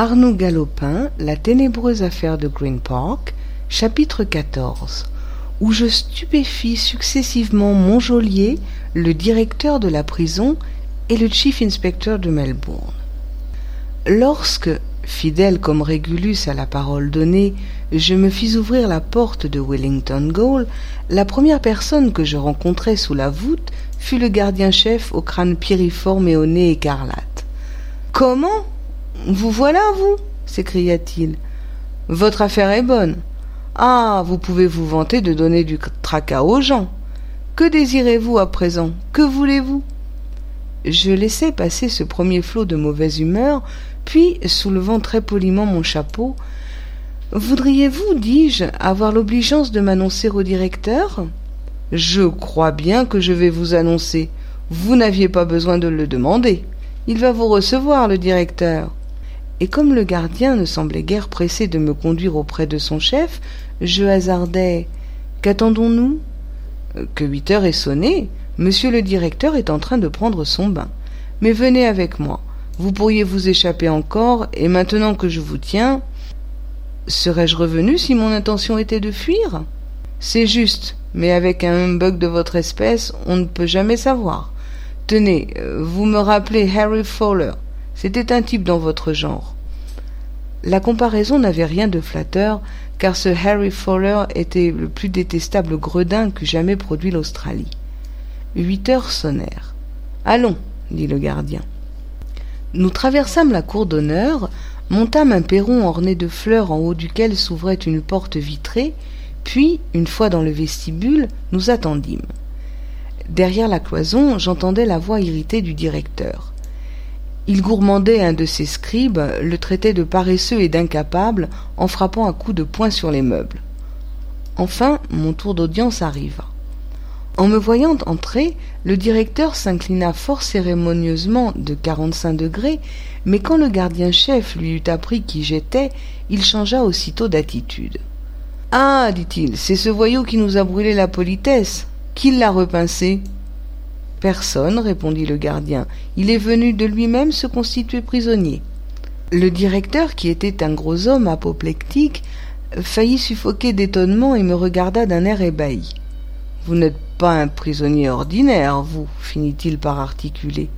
Arnaud Galopin, La ténébreuse affaire de Green Park, chapitre XIV, où je stupéfie successivement Montjolier, le directeur de la prison et le chief inspector de Melbourne. Lorsque, fidèle comme Régulus à la parole donnée, je me fis ouvrir la porte de Wellington Gaol, la première personne que je rencontrai sous la voûte fut le gardien-chef au crâne piriforme et au nez écarlate. Comment? Vous voilà, vous s'écria-t-il. Votre affaire est bonne. Ah, vous pouvez vous vanter de donner du tracas aux gens. Que désirez-vous à présent? Que voulez-vous? Je laissai passer ce premier flot de mauvaise humeur, puis, soulevant très poliment mon chapeau, Voudriez-vous, dis-je, avoir l'obligeance de m'annoncer au directeur? Je crois bien que je vais vous annoncer. Vous n'aviez pas besoin de le demander. Il va vous recevoir, le directeur. Et comme le gardien ne semblait guère pressé de me conduire auprès de son chef, je hasardai. Qu'attendons-nous? Que huit heures est sonné. Monsieur le directeur est en train de prendre son bain. Mais venez avec moi. Vous pourriez vous échapper encore, et maintenant que je vous tiens. Serais-je revenu si mon intention était de fuir? C'est juste, mais avec un humbug de votre espèce, on ne peut jamais savoir. Tenez, euh, vous me rappelez Harry Fowler. C'était un type dans votre genre. La comparaison n'avait rien de flatteur, car ce Harry Fowler était le plus détestable gredin qu'eût jamais produit l'Australie. Huit heures sonnèrent. Allons, dit le gardien. Nous traversâmes la cour d'honneur, montâmes un perron orné de fleurs en haut duquel s'ouvrait une porte vitrée, puis, une fois dans le vestibule, nous attendîmes. Derrière la cloison, j'entendais la voix irritée du directeur. Il gourmandait un de ses scribes, le traitait de paresseux et d'incapable, en frappant à coups de poing sur les meubles. Enfin, mon tour d'audience arriva. En me voyant entrer, le directeur s'inclina fort cérémonieusement de quarante-cinq degrés, mais quand le gardien-chef lui eut appris qui j'étais, il changea aussitôt d'attitude. Ah, dit-il, c'est ce voyou qui nous a brûlé la politesse. Qui l'a repincé? Personne, répondit le gardien. Il est venu de lui-même se constituer prisonnier. Le directeur, qui était un gros homme apoplectique, faillit suffoquer d'étonnement et me regarda d'un air ébahi. Vous n'êtes pas un prisonnier ordinaire, vous, finit-il par articuler.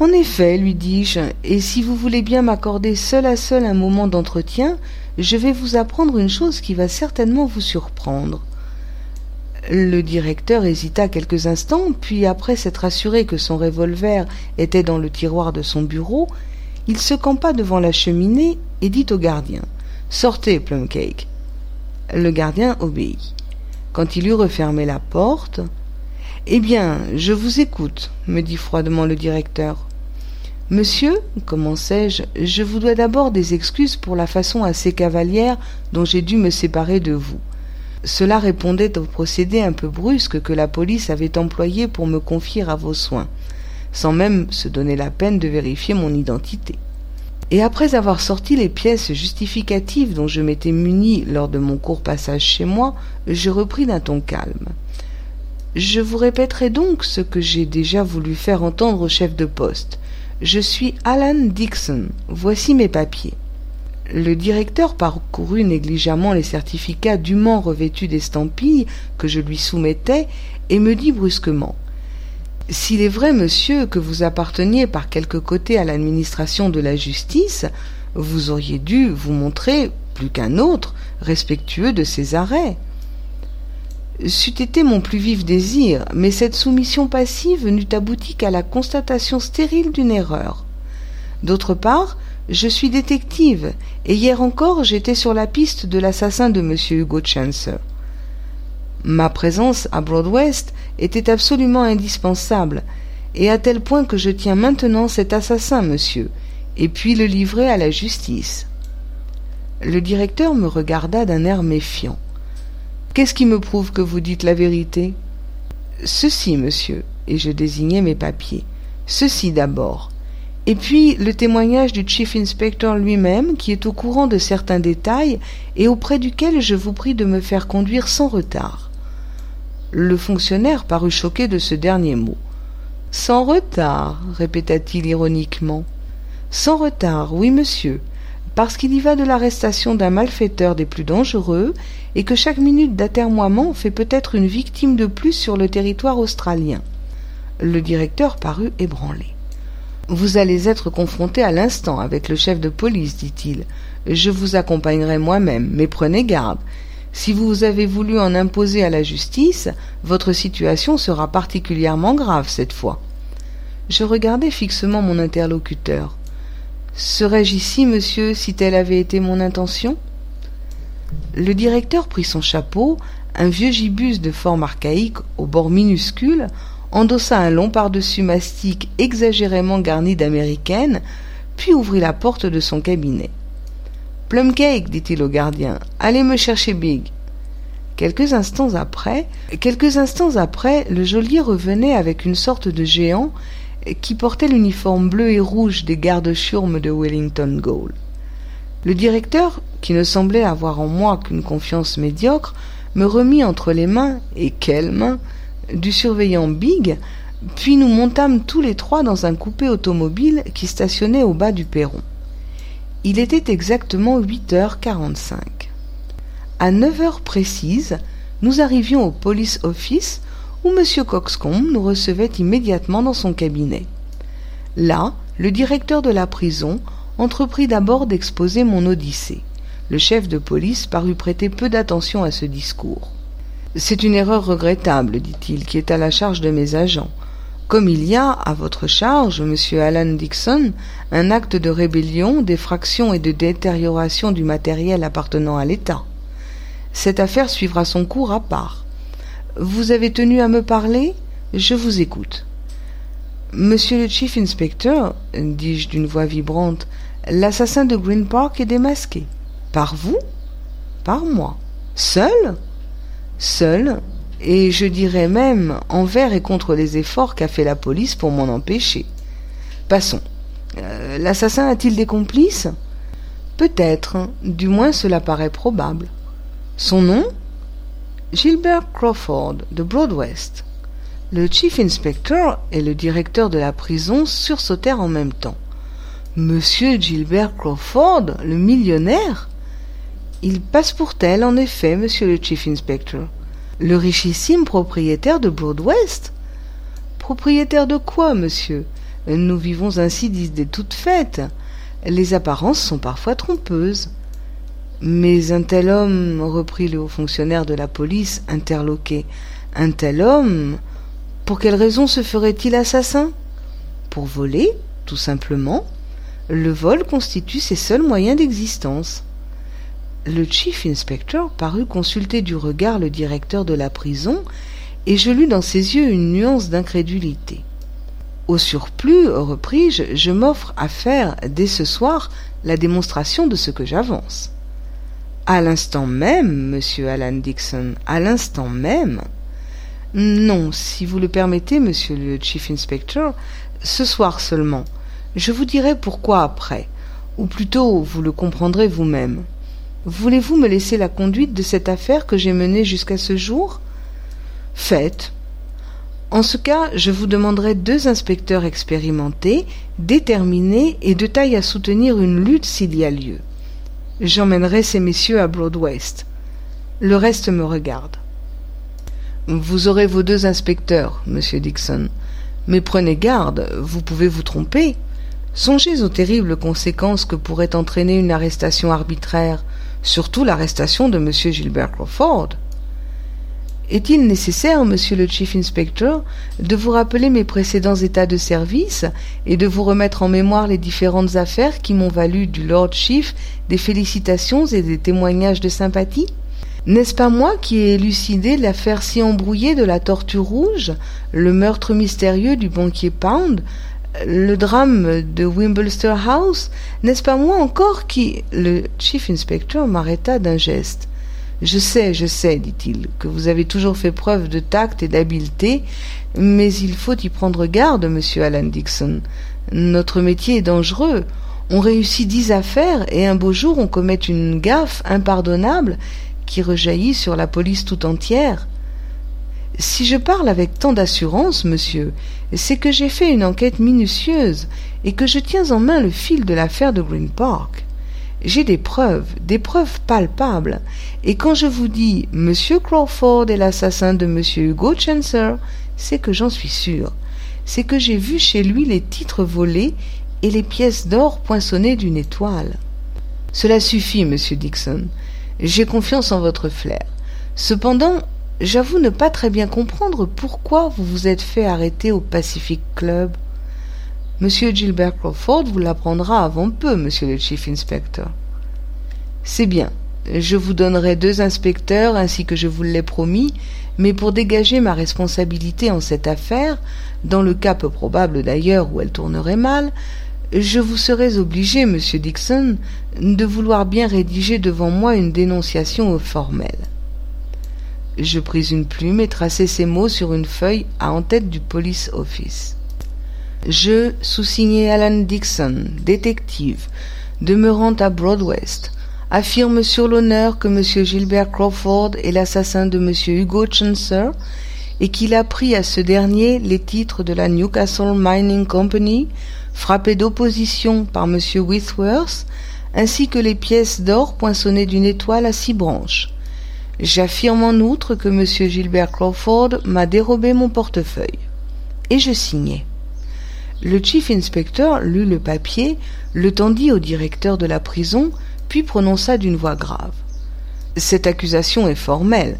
En effet, lui dis-je, et si vous voulez bien m'accorder seul à seul un moment d'entretien, je vais vous apprendre une chose qui va certainement vous surprendre. Le directeur hésita quelques instants, puis après s'être assuré que son revolver était dans le tiroir de son bureau, il se campa devant la cheminée et dit au gardien Sortez, Plumcake. Le gardien obéit. Quand il eut refermé la porte Eh bien, je vous écoute, me dit froidement le directeur. Monsieur, commençai-je, je vous dois d'abord des excuses pour la façon assez cavalière dont j'ai dû me séparer de vous. Cela répondait au procédé un peu brusque que la police avait employé pour me confier à vos soins, sans même se donner la peine de vérifier mon identité et après avoir sorti les pièces justificatives dont je m'étais muni lors de mon court passage chez moi, je repris d'un ton calme. Je vous répéterai donc ce que j'ai déjà voulu faire entendre au chef de poste. Je suis Alan Dixon. Voici mes papiers. Le directeur parcourut négligemment les certificats dûment revêtus d'estampilles que je lui soumettais et me dit brusquement s'il est vrai, monsieur, que vous apparteniez par quelque côté à l'administration de la justice, vous auriez dû vous montrer, plus qu'un autre, respectueux de ses arrêts. C'eût été mon plus vif désir, mais cette soumission passive n'eût abouti qu'à la constatation stérile d'une erreur. D'autre part, je suis détective, et hier encore j'étais sur la piste de l'assassin de M. Hugo Chancer. Ma présence à Broadwest était absolument indispensable, et à tel point que je tiens maintenant cet assassin, monsieur, et puis le livrer à la justice. Le directeur me regarda d'un air méfiant. Qu'est-ce qui me prouve que vous dites la vérité? Ceci, monsieur, et je désignai mes papiers. Ceci d'abord. Et puis le témoignage du chief inspector lui-même, qui est au courant de certains détails et auprès duquel je vous prie de me faire conduire sans retard. Le fonctionnaire parut choqué de ce dernier mot. Sans retard, répéta-t-il ironiquement. Sans retard, oui, monsieur. parce qu'il y va de l'arrestation d'un malfaiteur des plus dangereux et que chaque minute d'atermoiement fait peut-être une victime de plus sur le territoire australien. Le directeur parut ébranlé. Vous allez être confronté à l'instant avec le chef de police, dit-il. Je vous accompagnerai moi-même, mais prenez garde. Si vous avez voulu en imposer à la justice, votre situation sera particulièrement grave cette fois. Je regardai fixement mon interlocuteur. Serais-je ici, monsieur, si telle avait été mon intention? Le directeur prit son chapeau, un vieux gibus de forme archaïque aux bords minuscules, endossa un long pardessus mastic exagérément garni d'américaine, puis ouvrit la porte de son cabinet. Plumcake, dit-il au gardien, allez me chercher Big. Quelques instants après, quelques instants après, le geôlier revenait avec une sorte de géant qui portait l'uniforme bleu et rouge des gardes-chiourmes de Wellington Gaol. Le directeur, qui ne semblait avoir en moi qu'une confiance médiocre, me remit entre les mains, et quelles mains, du surveillant Big, puis nous montâmes tous les trois dans un coupé automobile qui stationnait au bas du perron. Il était exactement huit heures quarante-cinq. À neuf heures précises, nous arrivions au police office où M. Coxcomb nous recevait immédiatement dans son cabinet. Là, le directeur de la prison entreprit d'abord d'exposer mon odyssée. Le chef de police parut prêter peu d'attention à ce discours. C'est une erreur regrettable, dit-il, qui est à la charge de mes agents. Comme il y a, à votre charge, monsieur Alan Dixon, un acte de rébellion, d'effraction et de détérioration du matériel appartenant à l'État. Cette affaire suivra son cours à part. Vous avez tenu à me parler? Je vous écoute. Monsieur le Chief Inspector, dis-je d'une voix vibrante, l'assassin de Green Park est démasqué. Par vous? Par moi. Seul? Seul, et je dirais même envers et contre les efforts qu'a fait la police pour m'en empêcher. Passons. Euh, l'assassin a-t-il des complices? Peut-être, du moins cela paraît probable. Son nom? Gilbert Crawford de Broadwest. Le chief inspector et le directeur de la prison sursautèrent en même temps. Monsieur Gilbert Crawford, le millionnaire? Il passe pour tel, en effet, monsieur le chief inspector. Le richissime propriétaire de Broadwest Propriétaire de quoi, monsieur? Nous vivons ainsi d'idées toutes faites. Les apparences sont parfois trompeuses. Mais un tel homme, reprit le haut fonctionnaire de la police, interloqué, un tel homme, pour quelle raison se ferait-il assassin? Pour voler, tout simplement. Le vol constitue ses seuls moyens d'existence. Le chief inspector parut consulter du regard le directeur de la prison, et je lus dans ses yeux une nuance d'incrédulité. Au surplus, repris-je, je m'offre à faire dès ce soir la démonstration de ce que j'avance. À l'instant même, monsieur Alan Dixon, à l'instant même. Non, si vous le permettez, monsieur le chief inspector, ce soir seulement. Je vous dirai pourquoi après, ou plutôt vous le comprendrez vous-même. Voulez-vous me laisser la conduite de cette affaire que j'ai menée jusqu'à ce jour? Faites. En ce cas, je vous demanderai deux inspecteurs expérimentés, déterminés et de taille à soutenir une lutte s'il y a lieu. J'emmènerai ces messieurs à Broadwest. Le reste me regarde. Vous aurez vos deux inspecteurs, monsieur Dixon. Mais prenez garde, vous pouvez vous tromper. Songez aux terribles conséquences que pourrait entraîner une arrestation arbitraire, surtout l'arrestation de monsieur Gilbert Crawford. Est-il nécessaire, monsieur le chief inspector, de vous rappeler mes précédents états de service et de vous remettre en mémoire les différentes affaires qui m'ont valu du Lord Chief des félicitations et des témoignages de sympathie? N'est-ce pas moi qui ai élucidé l'affaire si embrouillée de la tortue rouge, le meurtre mystérieux du banquier Pound, le drame de Wimblester House N'est-ce pas moi encore qui... Le chief inspector m'arrêta d'un geste. Je sais, je sais, dit-il, que vous avez toujours fait preuve de tact et d'habileté, mais il faut y prendre garde, monsieur Alan Dixon. Notre métier est dangereux. On réussit dix affaires et un beau jour on commet une gaffe impardonnable qui rejaillit sur la police tout entière. Si je parle avec tant d'assurance, monsieur, c'est que j'ai fait une enquête minutieuse et que je tiens en main le fil de l'affaire de Green Park. J'ai des preuves, des preuves palpables. Et quand je vous dis Monsieur Crawford est l'assassin de Monsieur Hugo Chancer, c'est que j'en suis sûr. C'est que j'ai vu chez lui les titres volés et les pièces d'or poinçonnées d'une étoile. Cela suffit, monsieur Dixon. J'ai confiance en votre flair. Cependant, j'avoue ne pas très bien comprendre pourquoi vous vous êtes fait arrêter au Pacific Club. Monsieur Gilbert Crawford vous l'apprendra avant peu, monsieur le chief inspector. C'est bien. Je vous donnerai deux inspecteurs ainsi que je vous l'ai promis, mais pour dégager ma responsabilité en cette affaire, dans le cas peu probable d'ailleurs où elle tournerait mal, je vous serais obligé, monsieur Dixon, de vouloir bien rédiger devant moi une dénonciation formelle. Je pris une plume et tracai ces mots sur une feuille à en tête du police office. Je, sous-signé Alan Dixon, détective, demeurant à Broadwest, affirme sur l'honneur que M. Gilbert Crawford est l'assassin de M. Hugo Chancer et qu'il a pris à ce dernier les titres de la Newcastle Mining Company, frappés d'opposition par M. Whitworth, ainsi que les pièces d'or poinçonnées d'une étoile à six branches. J'affirme en outre que M. Gilbert Crawford m'a dérobé mon portefeuille. Et je signai. Le chief inspector lut le papier, le tendit au directeur de la prison, puis prononça d'une voix grave. Cette accusation est formelle.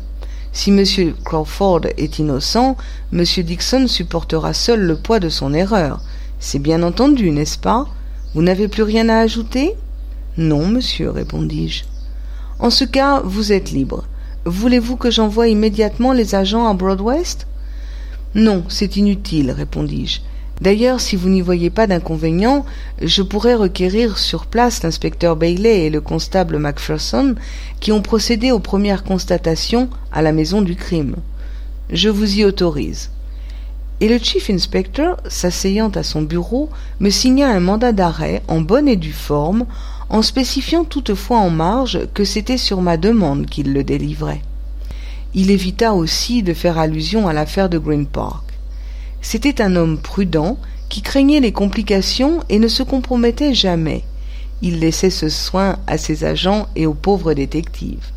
Si M. Crawford est innocent, M. Dixon supportera seul le poids de son erreur. C'est bien entendu, n'est-ce pas? Vous n'avez plus rien à ajouter? Non, monsieur, répondis-je. En ce cas, vous êtes libre. Voulez-vous que j'envoie immédiatement les agents à Broadwest Non, c'est inutile, répondis-je. D'ailleurs, si vous n'y voyez pas d'inconvénient, je pourrais requérir sur place l'inspecteur Bailey et le constable Macpherson qui ont procédé aux premières constatations à la maison du crime. Je vous y autorise. Et le chief inspector, s'asseyant à son bureau, me signa un mandat d'arrêt en bonne et due forme, en spécifiant toutefois en marge que c'était sur ma demande qu'il le délivrait. Il évita aussi de faire allusion à l'affaire de Green Park. C'était un homme prudent qui craignait les complications et ne se compromettait jamais. Il laissait ce soin à ses agents et aux pauvres détectives.